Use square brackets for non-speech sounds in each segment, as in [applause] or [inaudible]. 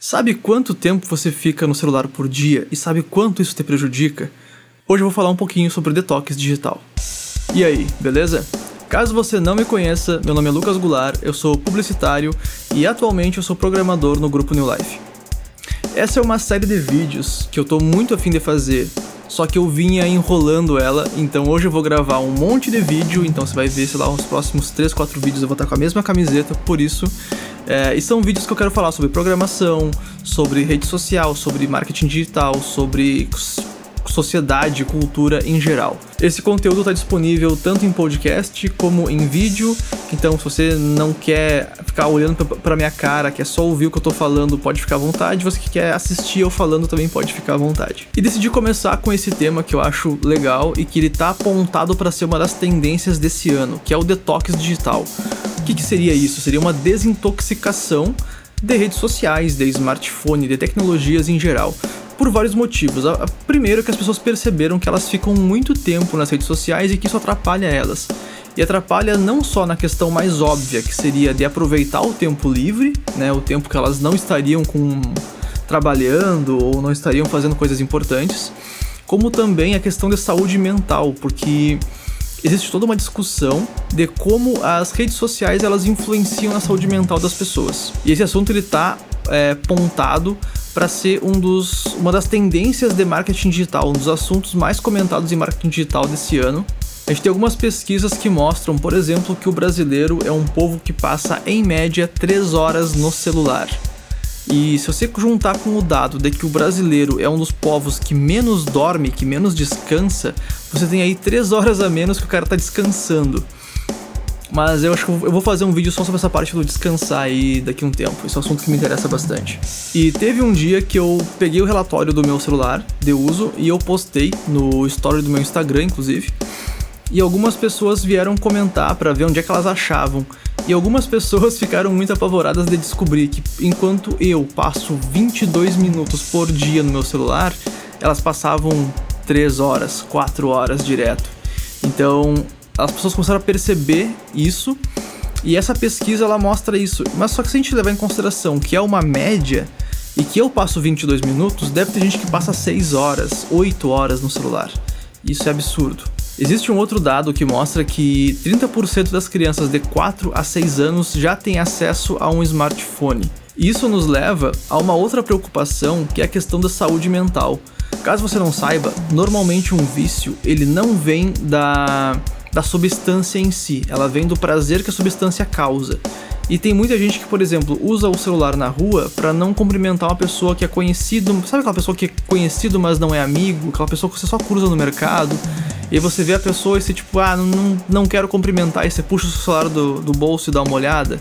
Sabe quanto tempo você fica no celular por dia e sabe quanto isso te prejudica? Hoje eu vou falar um pouquinho sobre detox digital. E aí, beleza? Caso você não me conheça, meu nome é Lucas Goulart, eu sou publicitário e atualmente eu sou programador no grupo New Life. Essa é uma série de vídeos que eu tô muito afim de fazer, só que eu vinha enrolando ela, então hoje eu vou gravar um monte de vídeo, então você vai ver, sei lá, os próximos 3, 4 vídeos eu vou estar com a mesma camiseta, por isso é, e são vídeos que eu quero falar sobre programação, sobre rede social, sobre marketing digital, sobre sociedade, cultura em geral. Esse conteúdo está disponível tanto em podcast como em vídeo, então se você não quer ficar olhando para minha cara, quer só ouvir o que eu estou falando, pode ficar à vontade. Você que quer assistir eu falando também pode ficar à vontade. E decidi começar com esse tema que eu acho legal e que ele está apontado para ser uma das tendências desse ano, que é o detox digital que, que seria isso? Seria uma desintoxicação de redes sociais, de smartphone, de tecnologias em geral, por vários motivos. A, primeiro é que as pessoas perceberam que elas ficam muito tempo nas redes sociais e que isso atrapalha elas. E atrapalha não só na questão mais óbvia, que seria de aproveitar o tempo livre, né, o tempo que elas não estariam com trabalhando ou não estariam fazendo coisas importantes, como também a questão de saúde mental, porque existe toda uma discussão de como as redes sociais elas influenciam na saúde mental das pessoas. E esse assunto ele está é, pontado para ser um dos, uma das tendências de marketing digital, um dos assuntos mais comentados em marketing digital desse ano. A gente tem algumas pesquisas que mostram, por exemplo, que o brasileiro é um povo que passa em média 3 horas no celular. E se você juntar com o dado de que o brasileiro é um dos povos que menos dorme, que menos descansa, você tem aí 3 horas a menos que o cara tá descansando. Mas eu acho que eu vou fazer um vídeo só sobre essa parte do descansar aí daqui um tempo. Esse é um assunto que me interessa bastante. E teve um dia que eu peguei o relatório do meu celular de uso e eu postei no story do meu Instagram, inclusive. E algumas pessoas vieram comentar para ver onde é que elas achavam e algumas [laughs] pessoas ficaram muito apavoradas de descobrir que enquanto eu passo 22 minutos por dia no meu celular, elas passavam 3 horas, 4 horas direto. Então, as pessoas começaram a perceber isso e essa pesquisa ela mostra isso. Mas só que se a gente levar em consideração que é uma média e que eu passo 22 minutos, deve ter gente que passa 6 horas, 8 horas no celular. Isso é absurdo. Existe um outro dado que mostra que 30% das crianças de 4 a 6 anos já têm acesso a um smartphone. Isso nos leva a uma outra preocupação, que é a questão da saúde mental. Caso você não saiba, normalmente um vício, ele não vem da da substância em si, ela vem do prazer que a substância causa. E tem muita gente que, por exemplo, usa o celular na rua para não cumprimentar uma pessoa que é conhecido, sabe aquela pessoa que é conhecido, mas não é amigo, aquela pessoa que você só cruza no mercado. E você vê a pessoa e você, tipo, ah, não, não quero cumprimentar, e você puxa o celular do, do bolso e dá uma olhada.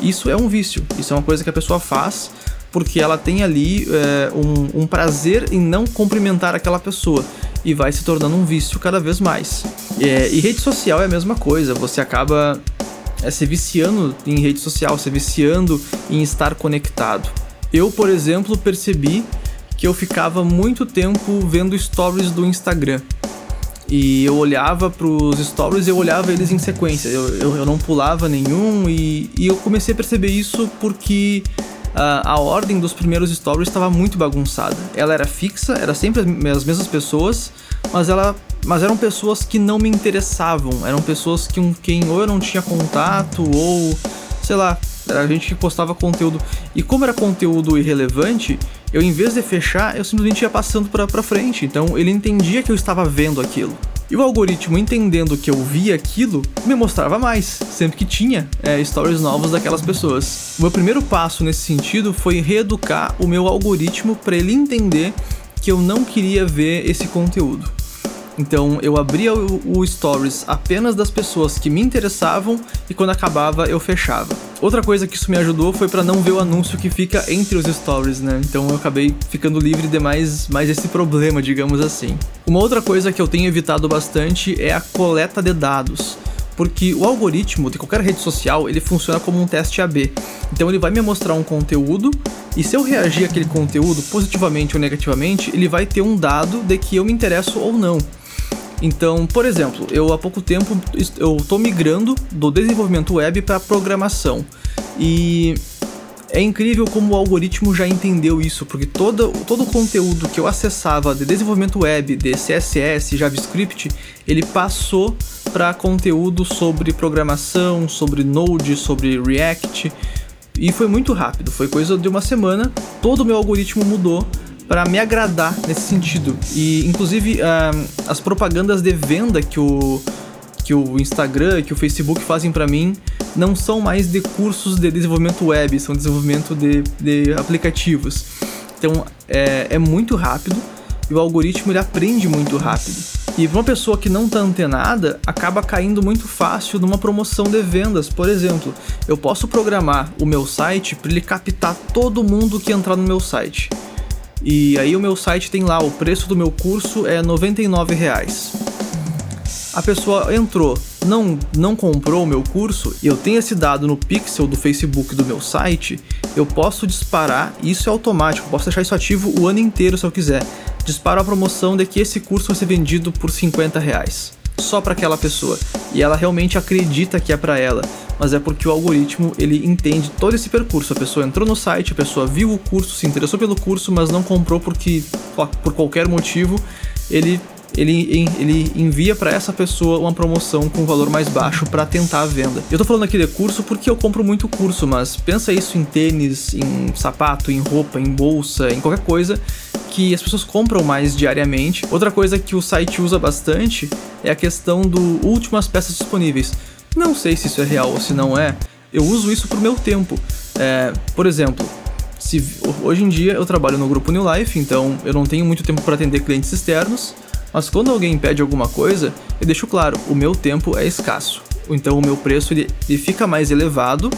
Isso é um vício, isso é uma coisa que a pessoa faz porque ela tem ali é, um, um prazer em não cumprimentar aquela pessoa e vai se tornando um vício cada vez mais. É, e rede social é a mesma coisa, você acaba é, se viciando em rede social, se viciando em estar conectado. Eu, por exemplo, percebi que eu ficava muito tempo vendo stories do Instagram. E eu olhava para os stories e eu olhava eles em sequência. Eu, eu, eu não pulava nenhum e, e eu comecei a perceber isso porque a ordem dos primeiros stories estava muito bagunçada. Ela era fixa, era sempre as mesmas pessoas, mas ela mas eram pessoas que não me interessavam, eram pessoas que quem ou eu não tinha contato ou sei lá, era gente que postava conteúdo. E como era conteúdo irrelevante, eu em vez de fechar, eu simplesmente ia passando pra frente. Então ele entendia que eu estava vendo aquilo. E o algoritmo, entendendo que eu via aquilo, me mostrava mais, sempre que tinha é, stories novos daquelas pessoas. O meu primeiro passo nesse sentido foi reeducar o meu algoritmo para ele entender que eu não queria ver esse conteúdo. Então eu abria o, o, Stories apenas das pessoas que me interessavam e quando acabava eu fechava. Outra coisa que isso me ajudou foi para não ver o anúncio que fica entre os stories, né? Então eu acabei ficando livre de mais, mais esse problema, digamos assim. Uma outra coisa que eu tenho evitado bastante é a coleta de dados porque o algoritmo de qualquer rede social ele funciona como um teste AB. Então ele vai me mostrar um conteúdo e se eu reagir àquele conteúdo positivamente ou negativamente, ele vai ter um dado de que eu me interesso ou não. Então, por exemplo, eu há pouco tempo eu estou migrando do desenvolvimento web para programação e É incrível como o algoritmo já entendeu isso, porque todo, todo o conteúdo que eu acessava de desenvolvimento web, de CSS, JavaScript, ele passou para conteúdo sobre programação, sobre Node, sobre React. E foi muito rápido, foi coisa de uma semana, todo o meu algoritmo mudou para me agradar nesse sentido. E inclusive uh, as propagandas de venda que o que o Instagram, que o Facebook fazem para mim, não são mais de cursos de desenvolvimento web, são desenvolvimento de, de aplicativos. Então é, é muito rápido e o algoritmo ele aprende muito rápido. E para uma pessoa que não está antenada, acaba caindo muito fácil numa promoção de vendas. Por exemplo, eu posso programar o meu site para ele captar todo mundo que entrar no meu site. E aí o meu site tem lá, o preço do meu curso é 99 reais. A pessoa entrou, não, não comprou o meu curso, e eu tenho esse dado no pixel do Facebook do meu site, eu posso disparar, isso é automático, posso deixar isso ativo o ano inteiro se eu quiser dispara a promoção de que esse curso vai ser vendido por 50 reais. Só para aquela pessoa. E ela realmente acredita que é para ela. Mas é porque o algoritmo ele entende todo esse percurso. A pessoa entrou no site, a pessoa viu o curso, se interessou pelo curso, mas não comprou porque, por qualquer motivo, ele ele, ele envia para essa pessoa uma promoção com valor mais baixo para tentar a venda. Eu tô falando aqui de curso porque eu compro muito curso, mas pensa isso em tênis, em sapato, em roupa, em bolsa, em qualquer coisa que as pessoas compram mais diariamente. Outra coisa que o site usa bastante é a questão do últimas peças disponíveis. Não sei se isso é real ou se não é. Eu uso isso pro meu tempo. É, por exemplo, se, hoje em dia eu trabalho no grupo New Life, então eu não tenho muito tempo para atender clientes externos. Mas quando alguém pede alguma coisa, eu deixo claro, o meu tempo é escasso. Então o meu preço ele, ele fica mais elevado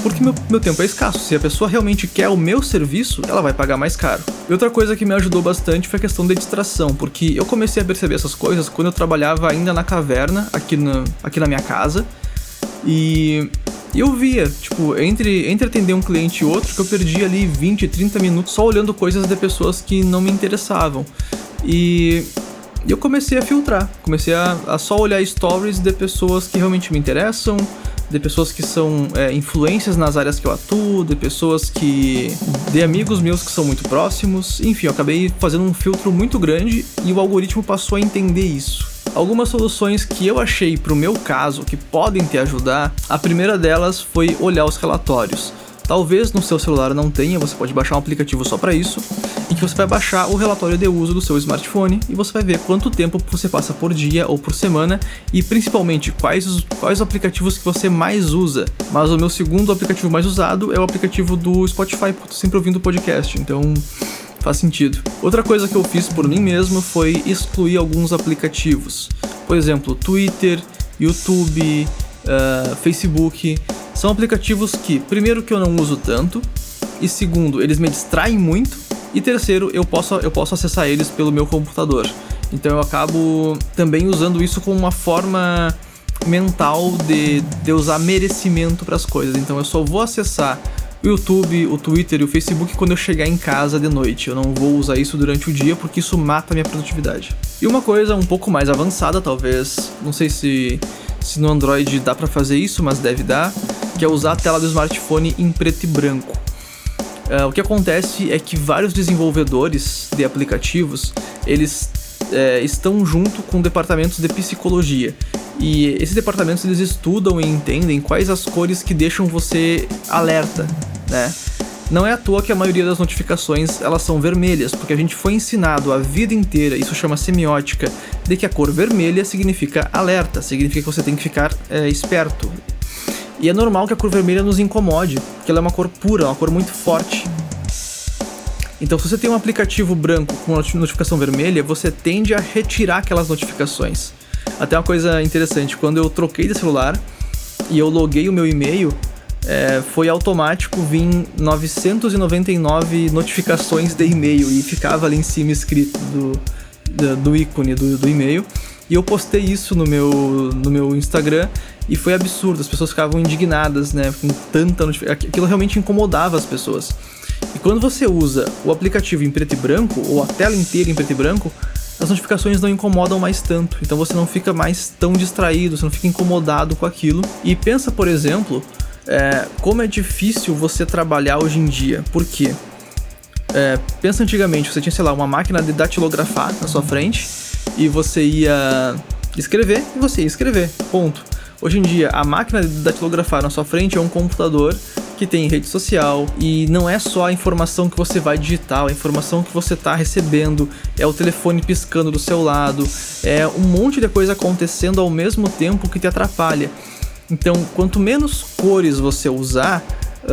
porque meu, meu tempo é escasso. Se a pessoa realmente quer o meu serviço, ela vai pagar mais caro. E outra coisa que me ajudou bastante foi a questão da distração, porque eu comecei a perceber essas coisas quando eu trabalhava ainda na caverna, aqui na, aqui na minha casa, e eu via, tipo, entre, entre atender um cliente e outro, que eu perdia ali 20, 30 minutos só olhando coisas de pessoas que não me interessavam. E eu comecei a filtrar, comecei a, a só olhar stories de pessoas que realmente me interessam, de pessoas que são é, influências nas áreas que eu atuo, de pessoas que. de amigos meus que são muito próximos. Enfim, eu acabei fazendo um filtro muito grande e o algoritmo passou a entender isso. Algumas soluções que eu achei para o meu caso que podem te ajudar, a primeira delas foi olhar os relatórios. Talvez no seu celular não tenha, você pode baixar um aplicativo só para isso, em que você vai baixar o relatório de uso do seu smartphone e você vai ver quanto tempo você passa por dia ou por semana e principalmente quais os, quais os aplicativos que você mais usa. Mas o meu segundo aplicativo mais usado é o aplicativo do Spotify, porque eu sempre ouvindo podcast, então faz sentido. Outra coisa que eu fiz por mim mesmo foi excluir alguns aplicativos. Por exemplo, Twitter, YouTube, uh, Facebook são aplicativos que, primeiro, que eu não uso tanto, e segundo, eles me distraem muito, e terceiro, eu posso, eu posso acessar eles pelo meu computador. Então eu acabo também usando isso como uma forma mental de, de usar merecimento para as coisas. Então eu só vou acessar o YouTube, o Twitter e o Facebook quando eu chegar em casa de noite. Eu não vou usar isso durante o dia porque isso mata a minha produtividade. E uma coisa um pouco mais avançada, talvez, não sei se, se no Android dá para fazer isso, mas deve dar, que é usar a tela do smartphone em preto e branco. Uh, o que acontece é que vários desenvolvedores de aplicativos eles é, estão junto com departamentos de psicologia e esses departamentos eles estudam e entendem quais as cores que deixam você alerta, né? Não é à toa que a maioria das notificações elas são vermelhas, porque a gente foi ensinado a vida inteira, isso chama semiótica, de que a cor vermelha significa alerta, significa que você tem que ficar é, esperto, e é normal que a cor vermelha nos incomode, porque ela é uma cor pura, uma cor muito forte. Então, se você tem um aplicativo branco com notificação vermelha, você tende a retirar aquelas notificações. Até uma coisa interessante, quando eu troquei de celular e eu loguei o meu e-mail, é, foi automático vir 999 notificações de e-mail e ficava ali em cima escrito do, do, do ícone do, do e-mail. E eu postei isso no meu, no meu Instagram e foi absurdo. As pessoas ficavam indignadas, né? Com tanta notificação. Aquilo realmente incomodava as pessoas. E quando você usa o aplicativo em preto e branco, ou a tela inteira em preto e branco, as notificações não incomodam mais tanto. Então você não fica mais tão distraído, você não fica incomodado com aquilo. E pensa, por exemplo, é, como é difícil você trabalhar hoje em dia. Por quê? É, pensa antigamente, você tinha, sei lá, uma máquina de datilografar na sua frente e você ia escrever e você ia escrever. Ponto. Hoje em dia, a máquina de datilografar na sua frente é um computador que tem rede social e não é só a informação que você vai digitar, a informação que você está recebendo, é o telefone piscando do seu lado, é um monte de coisa acontecendo ao mesmo tempo que te atrapalha. Então, quanto menos cores você usar,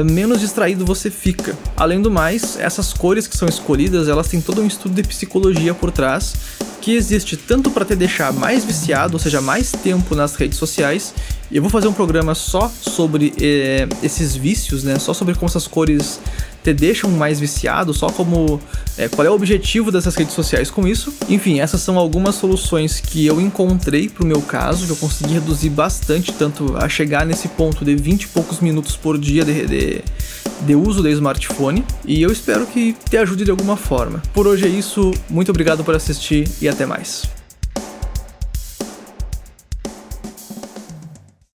menos distraído você fica. Além do mais, essas cores que são escolhidas, elas têm todo um estudo de psicologia por trás que existe tanto para te deixar mais viciado, ou seja, mais tempo nas redes sociais. Eu vou fazer um programa só sobre eh, esses vícios, né? Só sobre como essas cores te deixam mais viciado, só como é, qual é o objetivo dessas redes sociais com isso. Enfim, essas são algumas soluções que eu encontrei pro meu caso, que eu consegui reduzir bastante, tanto a chegar nesse ponto de 20 e poucos minutos por dia de, de, de uso do smartphone. E eu espero que te ajude de alguma forma. Por hoje é isso, muito obrigado por assistir e até mais.